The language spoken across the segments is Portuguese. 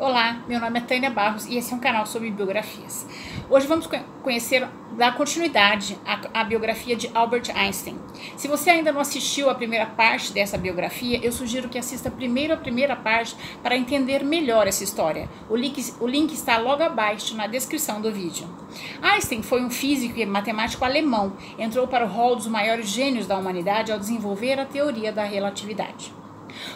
Olá, meu nome é Tânia Barros e esse é um canal sobre biografias. Hoje vamos conhecer, dar continuidade à, biografia de Albert Einstein. Se você ainda não assistiu a primeira parte dessa biografia, eu sugiro que assista primeiro a primeira parte para entender melhor essa história. O link, o link está logo abaixo na descrição do vídeo. Einstein foi um físico e matemático alemão. Entrou para o hall dos maiores gênios da humanidade ao desenvolver a teoria da relatividade.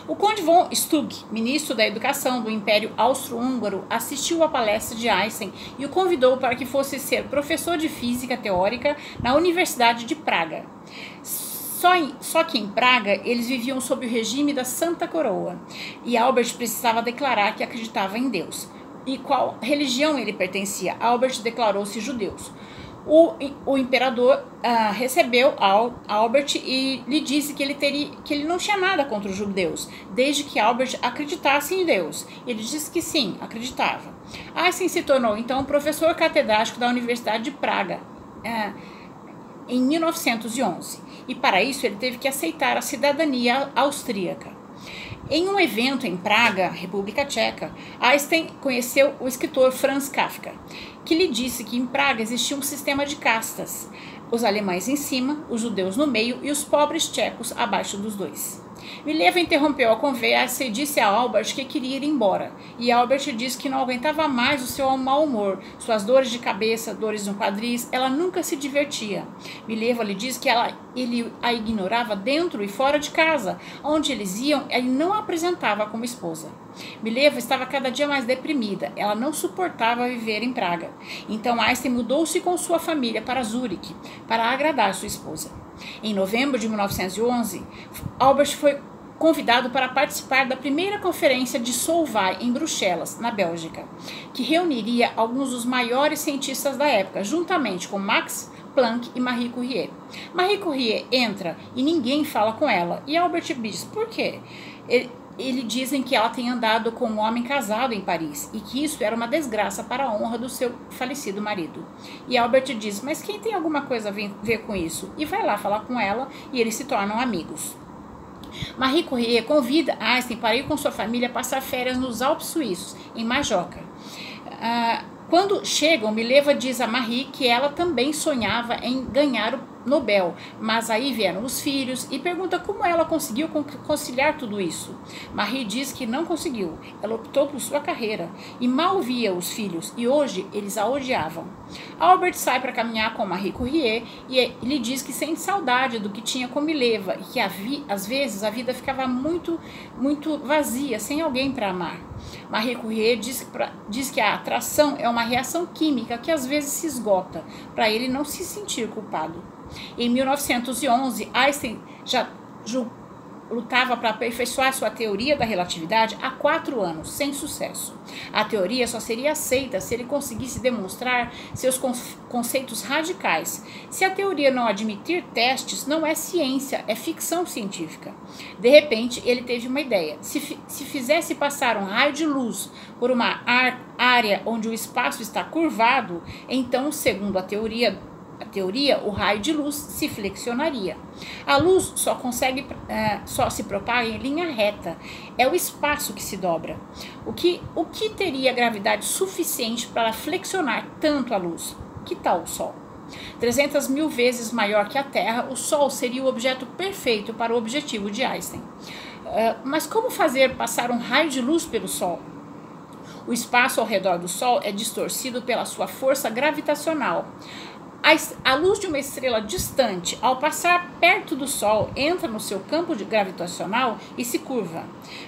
O conde von Stug, ministro da Educação do Império Austro-Húngaro, assistiu à palestra de Einstein e o convidou para que fosse ser professor de física teórica na Universidade de Praga. Só, em, só, que em Praga eles viviam sob o regime da Santa Coroa e Albert precisava declarar que acreditava em Deus. E qual religião ele pertencia? Albert declarou-se judeu o, o imperador uh, recebeu Al, Albert e lhe disse que ele, teria, que ele não tinha nada contra os judeus, desde que Albert acreditasse em Deus. Ele disse que sim, acreditava. Assim se tornou então professor catedrático da Universidade de Praga. Uh, em 1911, e para isso ele teve que aceitar a cidadania austríaca. Em um evento em Praga, República Tcheca, Einstein conheceu o escritor Franz Kafka, que lhe disse que em Praga existia um sistema de castas, os alemães em cima, os judeus no meio e os pobres tchecos abaixo dos dois. Mileva interrompeu a conversa e disse a Albert que queria ir embora. E Albert disse que não aguentava mais o seu mau humor, suas dores de cabeça, dores no quadris, ela nunca se divertia. Mileva lhe disse que ela, ele a ignorava dentro e fora de casa. Onde eles iam, ele não a apresentava como esposa. Mileva estava cada dia mais deprimida. Ela não suportava viver em Praga. Então Einstein mudou-se com sua família para Zurique para agradar sua esposa. Em novembro de 1911, Albert foi convidado para participar da primeira conferência de Solvay em Bruxelas, na Bélgica, que reuniria alguns dos maiores cientistas da época, juntamente com Max Planck e Marie Curie. Marie Curie entra e ninguém fala com ela. E Albert diz: por quê? Ele, ele dizem que ela tem andado com um homem casado em Paris e que isso era uma desgraça para a honra do seu falecido marido. E Albert diz: Mas quem tem alguma coisa a ver com isso? E vai lá falar com ela e eles se tornam amigos. Marie Curie convida Einstein para ir com sua família passar férias nos Alpes Suíços, em Majorca. Uh, quando chegam, Mileva diz a Marie que ela também sonhava em ganhar o Nobel, mas aí vieram os filhos e pergunta como ela conseguiu conciliar tudo isso. Marie diz que não conseguiu, ela optou por sua carreira e mal via os filhos e hoje eles a odiavam. Albert sai para caminhar com Marie Curie e lhe diz que sente saudade do que tinha com Mileva e que às vezes a vida ficava muito, muito vazia, sem alguém para amar. Marie Curie diz, pra, diz que a atração é uma reação química que às vezes se esgota, para ele não se sentir culpado. Em 1911, Einstein já lutava para aperfeiçoar sua teoria da relatividade há quatro anos, sem sucesso. A teoria só seria aceita se ele conseguisse demonstrar seus conceitos radicais. Se a teoria não admitir testes, não é ciência, é ficção científica. De repente, ele teve uma ideia. Se, se fizesse passar um raio de luz por uma área onde o espaço está curvado, então, segundo a teoria a teoria, o raio de luz se flexionaria. A luz só consegue, é, só se propaga em linha reta. É o espaço que se dobra. O que, o que teria gravidade suficiente para flexionar tanto a luz? Que tal o Sol? 300 mil vezes maior que a Terra, o Sol seria o objeto perfeito para o objetivo de Einstein. Uh, mas como fazer passar um raio de luz pelo Sol? O espaço ao redor do Sol é distorcido pela sua força gravitacional. A, luz de uma estrela distante, ao passar perto do Sol, entra no seu campo gravitacional e se curva.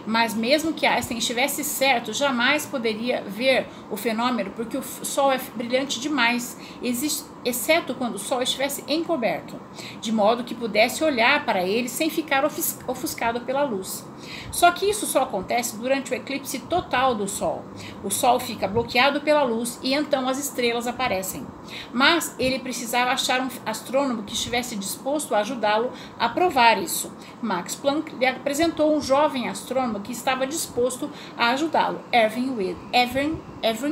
Mas mesmo que Einstein estivesse certo, jamais poderia ver o fenômeno porque o Sol é brilhante demais. Existe exceto quando o sol estivesse encoberto, de modo que pudesse olhar para ele sem ficar ofuscado pela luz. Só que isso só acontece durante o eclipse total do sol. O sol fica bloqueado pela luz e então as estrelas aparecem. Mas ele precisava achar um astrônomo que estivesse disposto a ajudá-lo a provar isso. Max Planck lhe apresentou um jovem astrônomo que estava disposto a ajudá-lo, Erwin,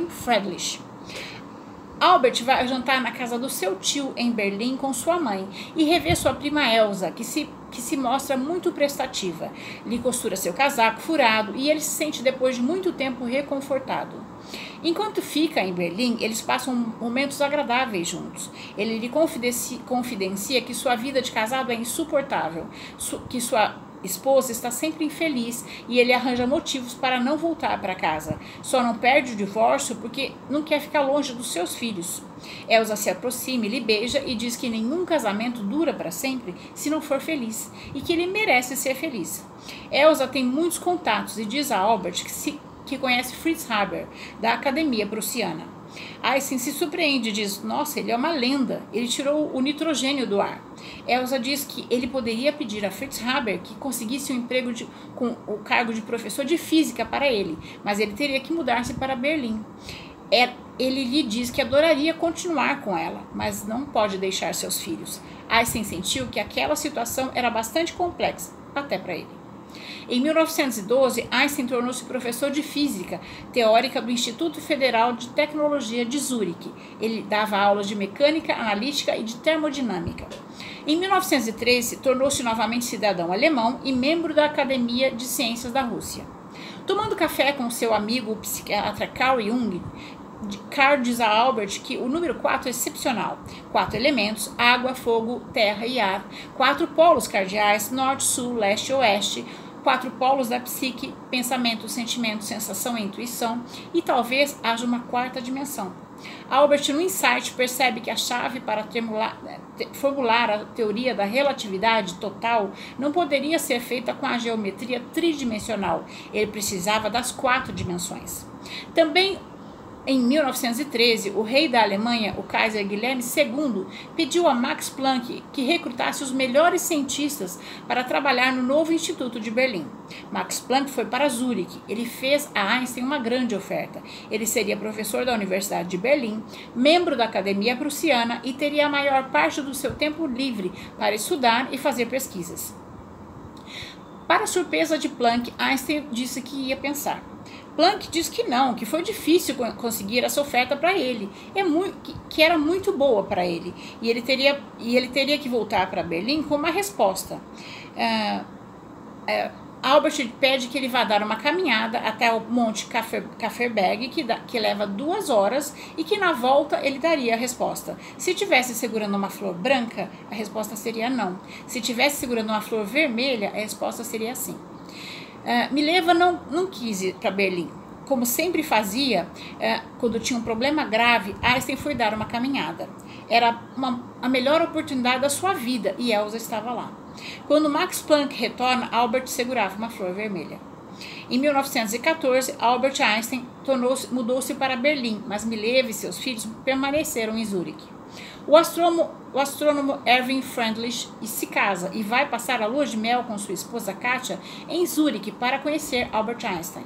Friedrich. Albert vai jantar na casa do seu tio em Berlim com sua mãe e rever sua prima Elsa, que, se, que se mostra muito prestativa. Lhe costura seu casaco furado e ele se sente depois de muito tempo reconfortado. Enquanto fica em Berlim, eles passam momentos agradáveis juntos. Ele lhe confidencia, confidencia que sua vida de casado é insuportável, que sua esposa está sempre infeliz e ele arranja motivos para não voltar para casa. Só não perde o divórcio porque não quer ficar longe dos seus filhos. Elsa se aproxima, lhe beija e diz que nenhum casamento dura para sempre se não for feliz e que ele merece ser feliz. Elsa tem muitos contatos e diz a Albert que, se, que conhece Fritz Haber, da Academia Prussiana. Einstein se surpreende diz: Nossa, ele é uma lenda, ele tirou o nitrogênio do ar. Elsa diz que ele poderia pedir a Fritz Haber que conseguisse um emprego de, com o cargo de professor de física para ele, mas ele teria que mudar-se para Berlim. É, ele lhe diz que adoraria continuar com ela, mas não pode deixar seus filhos. Einstein sentiu que aquela situação era bastante complexa, até para ele. Em 1912, Einstein tornou-se professor de física teórica do Instituto Federal de Tecnologia de Zurique. Ele dava aulas de mecânica analítica e de termodinâmica. Em 1913, tornou-se novamente cidadão alemão e membro da Academia de Ciências da Rússia. Tomando café com seu amigo o psiquiatra Carl Jung, Carl diz a Albert que o número 4 é excepcional. Quatro elementos: água, fogo, terra e ar. Quatro polos cardeais: norte, sul, leste oeste quatro polos da psique: pensamento, sentimento, sensação e intuição, e talvez haja uma quarta dimensão. Albert, no insight, percebe que a chave para tremular, formular a teoria da relatividade total não poderia ser feita com a geometria tridimensional. Ele precisava das quatro dimensões. Também em 1913, o rei da Alemanha, o Kaiser Guilherme II, pediu a Max Planck que recrutasse os melhores cientistas para trabalhar no novo Instituto de Berlim. Max Planck foi para Zurique. Ele fez a Einstein uma grande oferta. Ele seria professor da Universidade de Berlim, membro da Academia Prussiana e teria a maior parte do seu tempo livre para estudar e fazer pesquisas. Para surpresa de Planck, Einstein disse que ia pensar. Planck diz que não, que foi difícil conseguir essa oferta para ele, é muito, que, era muito boa para ele e ele teria e ele teria que voltar para Berlim com uma resposta. É, é, Albert pede que ele vá dar uma caminhada até o Monte Kafferberg, que, que leva duas horas, e que na volta ele daria a resposta. Se tivesse segurando uma flor branca, a resposta seria não. Se tivesse segurando uma flor vermelha, a resposta seria sim. Uh, Mileva não, não quis ir para Berlim. Como sempre fazia, uh, quando tinha um problema grave, Einstein foi dar uma caminhada. Era uma, a melhor oportunidade da sua vida e Elsa estava lá. Quando Max Planck retorna, Albert segurava uma flor vermelha. Em 1914, Albert Einstein mudou-se para Berlim, mas Mileva e seus filhos permaneceram em Zurique. O astrônomo, o astrônomo Erwin Friendlich se casa e vai passar a lua de mel com sua esposa Katia em Zurique para conhecer Albert Einstein.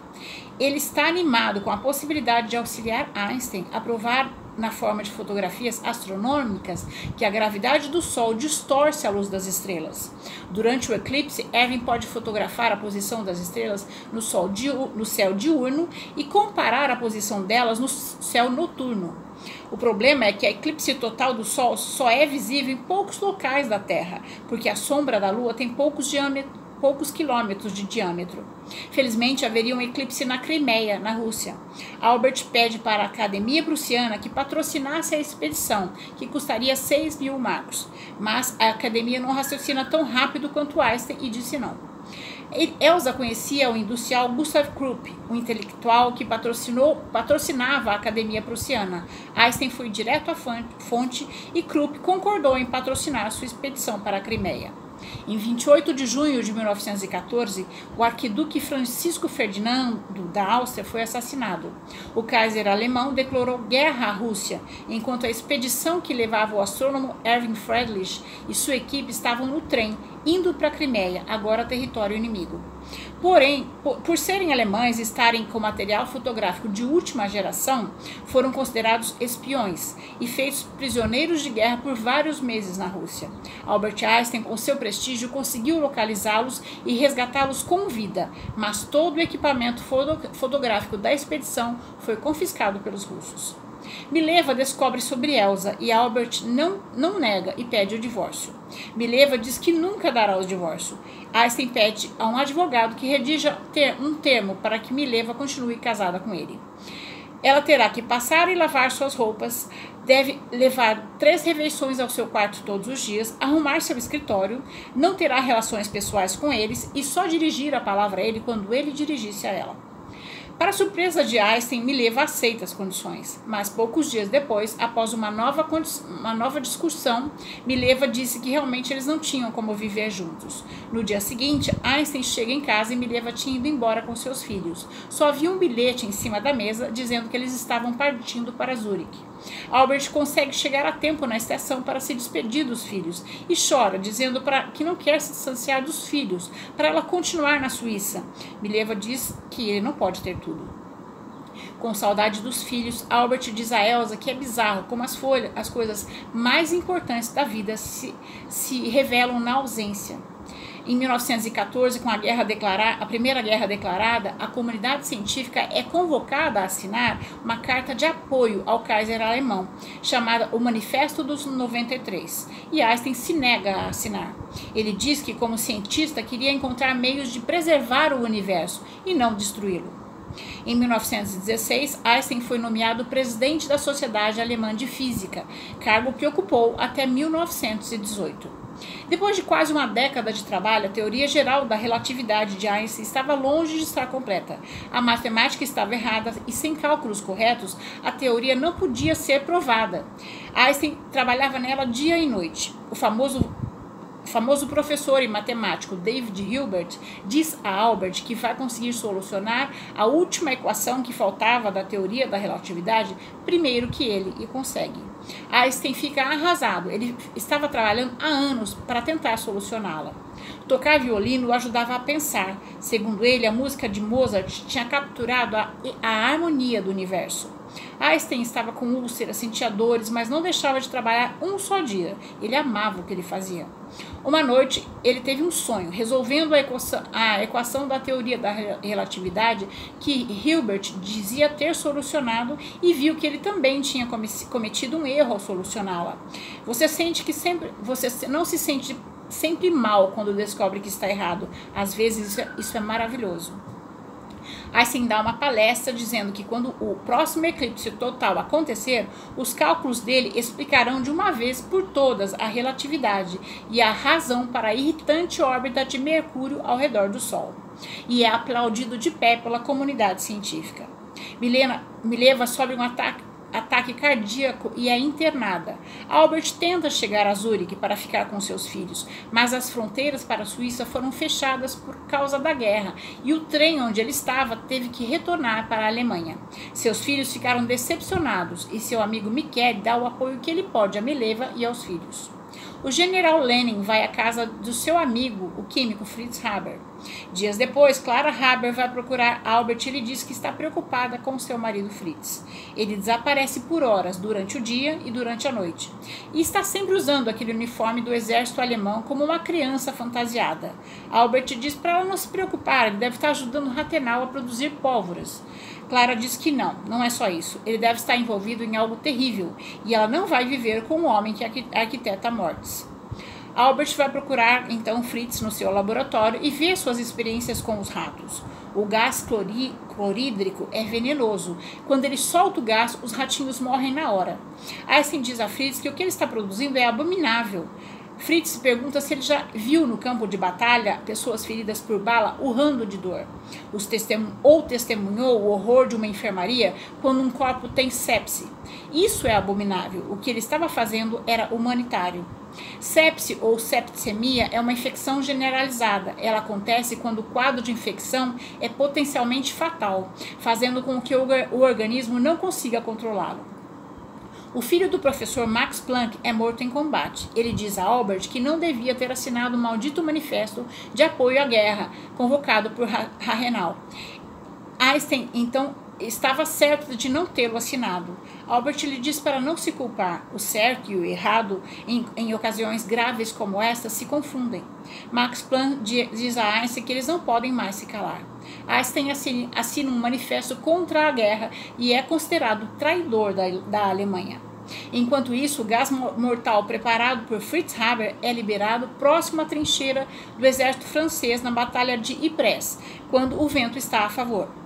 Ele está animado com a possibilidade de auxiliar Einstein a provar na forma de fotografias astronômicas que a gravidade do Sol distorce a luz das estrelas. Durante o eclipse, Erwin pode fotografar a posição das estrelas no, sol no céu diurno e comparar a posição delas no céu noturno. O problema é que a eclipse total do Sol só é visível em poucos locais da Terra, porque a sombra da Lua tem poucos, poucos quilômetros de diâmetro. Felizmente, haveria um eclipse na Crimeia, na Rússia. Albert pede para a Academia Prussiana que patrocinasse a expedição, que custaria 6 mil marcos. Mas a Academia não raciocina tão rápido quanto Einstein e disse não. Elsa conhecia o industrial Gustav Krupp, um intelectual que patrocinava a Academia Prussiana. Einstein foi direto à fonte e Krupp concordou em patrocinar sua expedição para a Crimeia. Em 28 de junho de 1914, o arquiduque Francisco Ferdinando da Áustria foi assassinado. O Kaiser alemão declarou guerra à Rússia, enquanto a expedição que levava o astrônomo Erwin Friedrich e sua equipe estavam no trem, indo para a Crimeia, agora território inimigo. Porém, por, serem alemães e estarem com material fotográfico de última geração, foram considerados espiões e feitos prisioneiros de guerra por vários meses na Rússia. Albert Einstein, com seu prestígio, conseguiu localizá-los e resgatá-los com vida, mas todo o equipamento fotográfico da expedição foi confiscado pelos russos. Mileva descobre sobre Elsa e Albert não, não nega e pede o divórcio. Mileva diz que nunca dará o divórcio. Einstein pede a um advogado que redija ter um termo para que Mileva continue casada com ele. Ela terá que passar e lavar suas roupas, deve levar três refeições ao seu quarto todos os dias, arrumar seu escritório, não terá relações pessoais com eles e só dirigir a palavra a ele quando ele dirigisse a ela. Para surpresa de Einstein, Mileva aceita as condições, mas poucos dias depois, após uma nova, uma nova discussão, Mileva disse que realmente eles não tinham como viver juntos. No dia seguinte, Einstein chega em casa e Mileva tinha ido embora com seus filhos. Só havia um bilhete em cima da mesa dizendo que eles estavam partindo para Zurique. Albert consegue chegar a tempo na estação para se despedir dos filhos e chora, dizendo para que não quer se distanciar dos filhos, para ela continuar na Suíça. Mileva diz que ele não pode ter tudo. Com saudade dos filhos, Albert diz a Elsa que é bizarro como as, folhas, as coisas mais importantes da vida se, se revelam na ausência. Em 1914, com a, guerra declarar, a Primeira Guerra declarada, a comunidade científica é convocada a assinar uma carta de apoio ao Kaiser alemão, chamada o Manifesto dos 93, e Einstein se nega a assinar. Ele diz que, como cientista, queria encontrar meios de preservar o universo e não destruí-lo. Em 1916, Einstein foi nomeado presidente da Sociedade Alemã de Física, cargo que ocupou até 1918. Depois de quase uma década de trabalho, a teoria geral da relatividade de Einstein estava longe de estar completa. A matemática estava errada e, sem cálculos corretos, a teoria não podia ser provada. Einstein trabalhava nela dia e noite. O famoso famoso professor e matemático David Hilbert diz a Albert que vai conseguir solucionar a última equação que faltava da teoria da relatividade primeiro que ele e consegue. Einstein fica arrasado. Ele estava trabalhando há anos para tentar solucioná-la. Tocar violino o ajudava a pensar. Segundo ele, a música de Mozart tinha capturado a, a harmonia do universo. Einstein estava com úlceras, sentia dores, mas não deixava de trabalhar um só dia. Ele amava o que ele fazia. Uma noite, ele teve um sonho, resolvendo a equação, a equação da teoria da relatividade que Hilbert dizia ter solucionado e viu que ele também tinha cometido um erro ao solucioná-la. Você sente que sempre, você não se sente sempre mal quando descobre que está errado. Às vezes isso é, isso é maravilhoso. Einstein dá uma palestra dizendo que quando o próximo eclipse total acontecer, os cálculos dele explicarão de uma vez por todas a relatividade e a razão para a irritante órbita de Mercúrio ao redor do Sol. E é aplaudido de pé pela comunidade científica. Milena, Mileva sobe um ataque ataque cardíaco e é internada. Albert tenta chegar a Zurique para ficar com seus filhos, mas as fronteiras para a Suíça foram fechadas por causa da guerra e o trem onde ele estava teve que retornar para a Alemanha. Seus filhos ficaram decepcionados e seu amigo Michele dá o apoio que ele pode a Mileva e aos filhos. O general Lenin vai à casa do seu amigo, o químico Fritz Haber. Dias depois, Clara Haber vai procurar Albert e lhe diz que está preocupada com seu marido Fritz. Ele desaparece por horas durante o dia e durante a noite. E está sempre usando aquele uniforme do exército alemão como uma criança fantasiada. Albert diz para ela não se preocupar, ele deve estar ajudando Rathenau a produzir pólvoras. Clara diz que não, não é só isso. Ele deve estar envolvido em algo terrível e ela não vai viver com o homem que arquiteta mortes. Albert vai procurar então Fritz no seu laboratório e ver suas experiências com os ratos. O gás clorídrico é venenoso. Quando ele solta o gás, os ratinhos morrem na hora. Einstein diz a Fritz que o que ele está produzindo é abominável. Fritz pergunta se ele já viu no campo de batalha pessoas feridas por bala urrando de dor. Os ou testemunhou o horror de uma enfermaria quando um corpo tem sepse. Isso é abominável. O que ele estava fazendo era humanitário. Sepse ou septicemia é uma infecção generalizada. Ela acontece quando o quadro de infecção é potencialmente fatal, fazendo com que o organismo não consiga controlá-lo. O filho do professor Max Planck é morto em combate. Ele diz a Albert que não devia ter assinado o maldito manifesto de apoio à guerra, convocado por Rahenau. Einstein então estava certo de não tê-lo assinado. Albert lhe diz para não se culpar. O certo e o errado, em, em ocasiões graves como esta, se confundem. Max Planck diz a Einstein que eles não podem mais se calar. Einstein assina um manifesto contra a guerra e é considerado traidor da, da Alemanha. Enquanto isso, o gás mortal preparado por Fritz Haber é liberado próximo à trincheira do exército francês na Batalha de Ypres, quando o vento está a favor.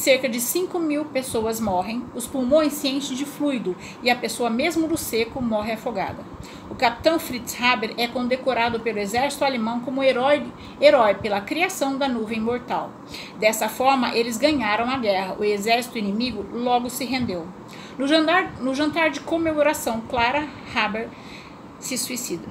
Cerca de 5 mil pessoas morrem, os pulmões se enchem de fluido e a pessoa, mesmo no seco, morre afogada. O capitão Fritz Haber é condecorado pelo exército alemão como herói, herói pela criação da nuvem mortal. Dessa forma, eles ganharam a guerra. O exército inimigo logo se rendeu. No jantar, no jantar de comemoração, Clara Haber se suicida.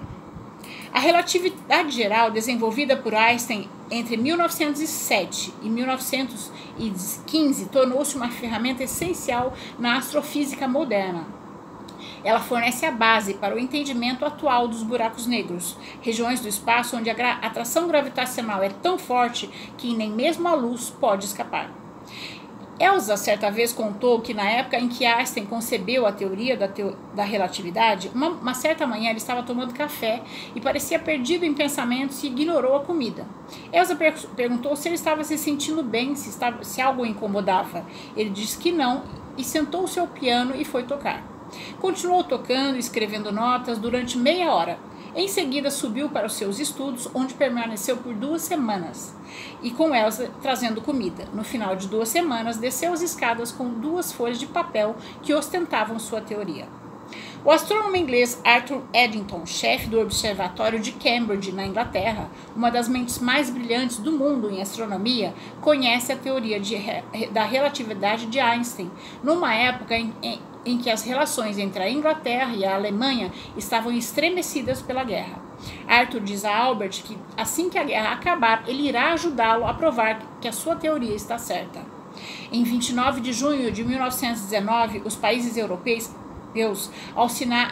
A relatividade geral, desenvolvida por Einstein entre 1907 e 1915, tornou-se uma ferramenta essencial na astrofísica moderna. Ela fornece a base para o entendimento atual dos buracos negros, regiões do espaço onde a atração gravitacional é tão forte que nem mesmo a luz pode escapar. Elsa certa vez contou que na época em que Einstein concebeu a teoria da, teo da relatividade, uma, uma, certa manhã ele estava tomando café e parecia perdido em pensamentos e ignorou a comida. Elsa per perguntou se ele estava se sentindo bem, se, estava, se algo o incomodava. Ele disse que não e sentou-se ao piano e foi tocar. Continuou tocando escrevendo notas durante meia hora. Em seguida, subiu para os seus estudos, onde permaneceu por duas semanas, e com Elsa trazendo comida. No final de duas semanas, desceu as escadas com duas folhas de papel que ostentavam sua teoria. O astrônomo inglês Arthur Eddington, chefe do Observatório de Cambridge, na Inglaterra, uma das mentes mais brilhantes do mundo em astronomia, conhece a teoria de, da relatividade de Einstein, numa época em, em, em que as relações entre a Inglaterra e a Alemanha estavam estremecidas pela guerra. Arthur diz a Albert que assim que a guerra acabar, ele irá ajudá-lo a provar que a sua teoria está certa. Em 29 de junho de 1919, os países europeus Deus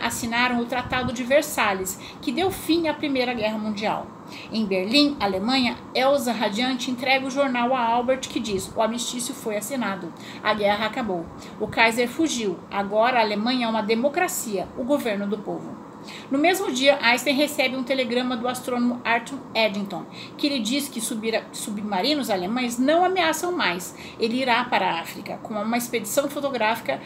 assinaram o Tratado de Versalhes, que deu fim à Primeira Guerra Mundial. Em Berlim, Alemanha, Elsa Radiante entrega o jornal a Albert que diz: o armistício foi assinado, a guerra acabou. O Kaiser fugiu. Agora a Alemanha é uma democracia, o governo do povo. No mesmo dia, Einstein recebe um telegrama do astrônomo Arthur Eddington, que lhe diz que submarinos alemães não ameaçam mais. Ele irá para a África com uma expedição fotográfica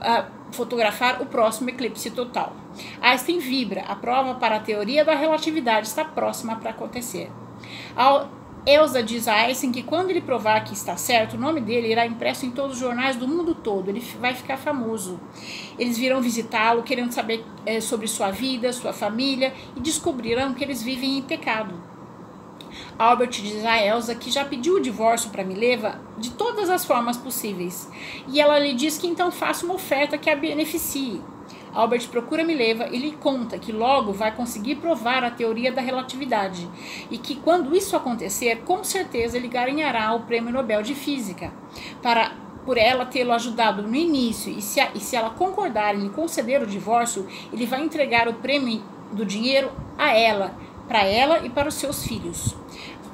a fotografar o próximo eclipse total. Einstein vibra, a prova para a teoria da relatividade está próxima para acontecer. A Elsa diz a Einstein que quando ele provar que está certo, o nome dele irá impresso em todos os jornais do mundo todo, ele vai ficar famoso. Eles virão visitá-lo, querendo saber é, sobre sua vida, sua família, e descobrirão que eles vivem em pecado. Albert diz a Elsa que já pediu o divórcio para Mileva de todas as formas possíveis, e ela lhe diz que então faça uma oferta que a beneficie. Albert procura Mileva e lhe conta que logo vai conseguir provar a teoria da relatividade e que quando isso acontecer, com certeza ele ganhará o Prêmio Nobel de Física. Para por ela tê-lo ajudado no início e se, a, e se ela concordar em conceder o divórcio, ele vai entregar o prêmio do dinheiro a ela, para ela e para os seus filhos.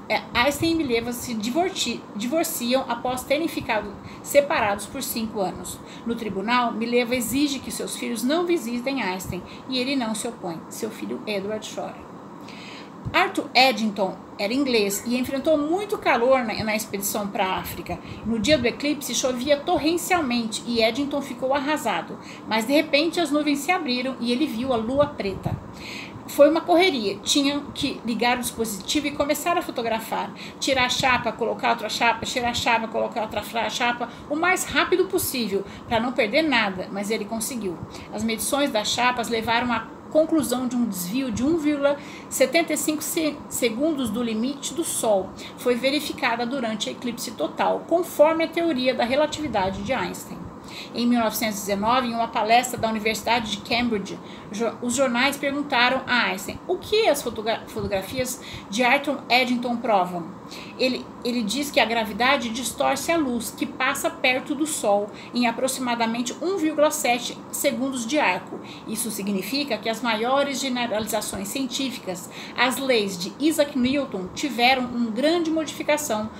É, Einstein e Mileva se divorciam após terem ficado separados por cinco anos. No tribunal, Mileva exige que seus filhos não visitem Einstein e ele não se opõe. Seu filho Edward chora. Arthur Eddington era inglês e enfrentou muito calor na, na expedição para a África. No dia do eclipse chovia torrencialmente e Eddington ficou arrasado, mas de repente as nuvens se abriram e ele viu a lua preta foi uma correria. Tinham que ligar o dispositivo e começar a fotografar. Tirar a chapa, colocar outra chapa, tirar a chapa, colocar outra chapa, o mais rápido possível, para não perder nada, mas ele conseguiu. As medições das chapas levaram à conclusão de um desvio de 1,75 segundos do limite do Sol. Foi verificada durante a eclipse total, conforme a teoria da relatividade de Einstein. Em 1919, em uma palestra da Universidade de Cambridge, os jornais perguntaram a Einstein o que as fotografias de Arthur Eddington provam. Ele, ele diz que a gravidade distorce a luz que passa perto do Sol em aproximadamente 1,7 segundos de arco. Isso significa que as maiores generalizações científicas, as leis de Isaac Newton, tiveram uma grande modificação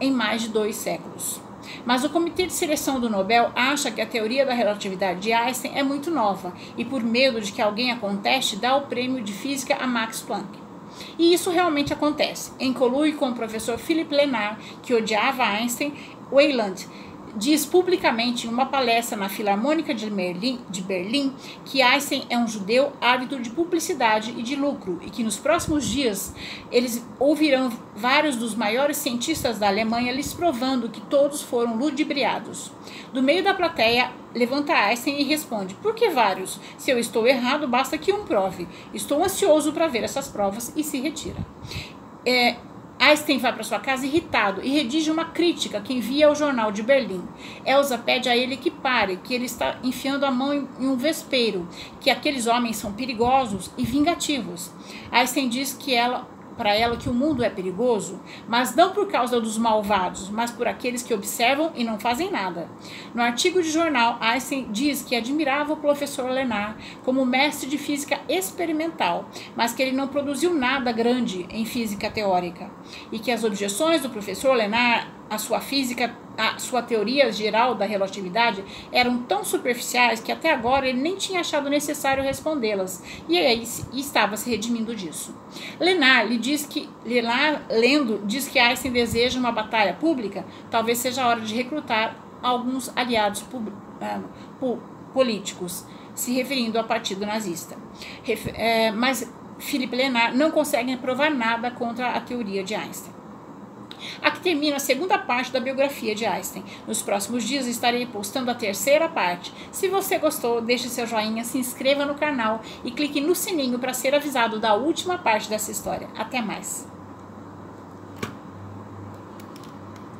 em mais de dois séculos. Mas o comitê de seleção do Nobel acha que a teoria da relatividade de Einstein é muito nova e, por medo de que alguém a conteste, dá o prêmio de física a Max Planck. E isso realmente acontece. Em colui com o professor Philippe Lenard, que odiava Einstein, Weyland diz publicamente em uma palestra na Filarmônica de Berlim, de Berlim, que Einstein é um judeu ávido de publicidade e de lucro e que nos próximos dias eles ouvirão vários dos maiores cientistas da Alemanha lhes provando que todos foram ludibriados. Do meio da plateia, levanta Einstein e responde: Por que vários? Se eu estou errado, basta que um prove. Estou ansioso para ver essas provas e se retira. É, Einstein vai para sua casa irritado e redige uma crítica que envia ao jornal de Berlim. Elsa pede a ele que pare, que ele está enfiando a mão em um vespeiro, que aqueles homens são perigosos e vingativos. Einstein diz que ela para ela que o mundo é perigoso, mas não por causa dos malvados, mas por aqueles que observam e não fazem nada. No artigo de jornal, Einstein diz que admirava o professor Lenard como mestre de física experimental, mas que ele não produziu nada grande em física teórica, e que as objeções do professor Lenard à sua física a sua teoria geral da relatividade eram tão superficiais que até agora ele nem tinha achado necessário respondê-las e aí estava se redimindo disso. Lenar lhe diz que Lenar lendo diz que Einstein deseja uma batalha pública, talvez seja a hora de recrutar alguns aliados uh, políticos, se referindo ao partido nazista. Ref, uh, mas Philippe Lenar não consegue provar nada contra a teoria de Einstein. Aqui termina a segunda parte da biografia de Einstein. Nos próximos dias estarei postando a terceira parte. Se você gostou, deixe seu joinha, se inscreva no canal e clique no sininho para ser avisado da última parte dessa história. Até mais!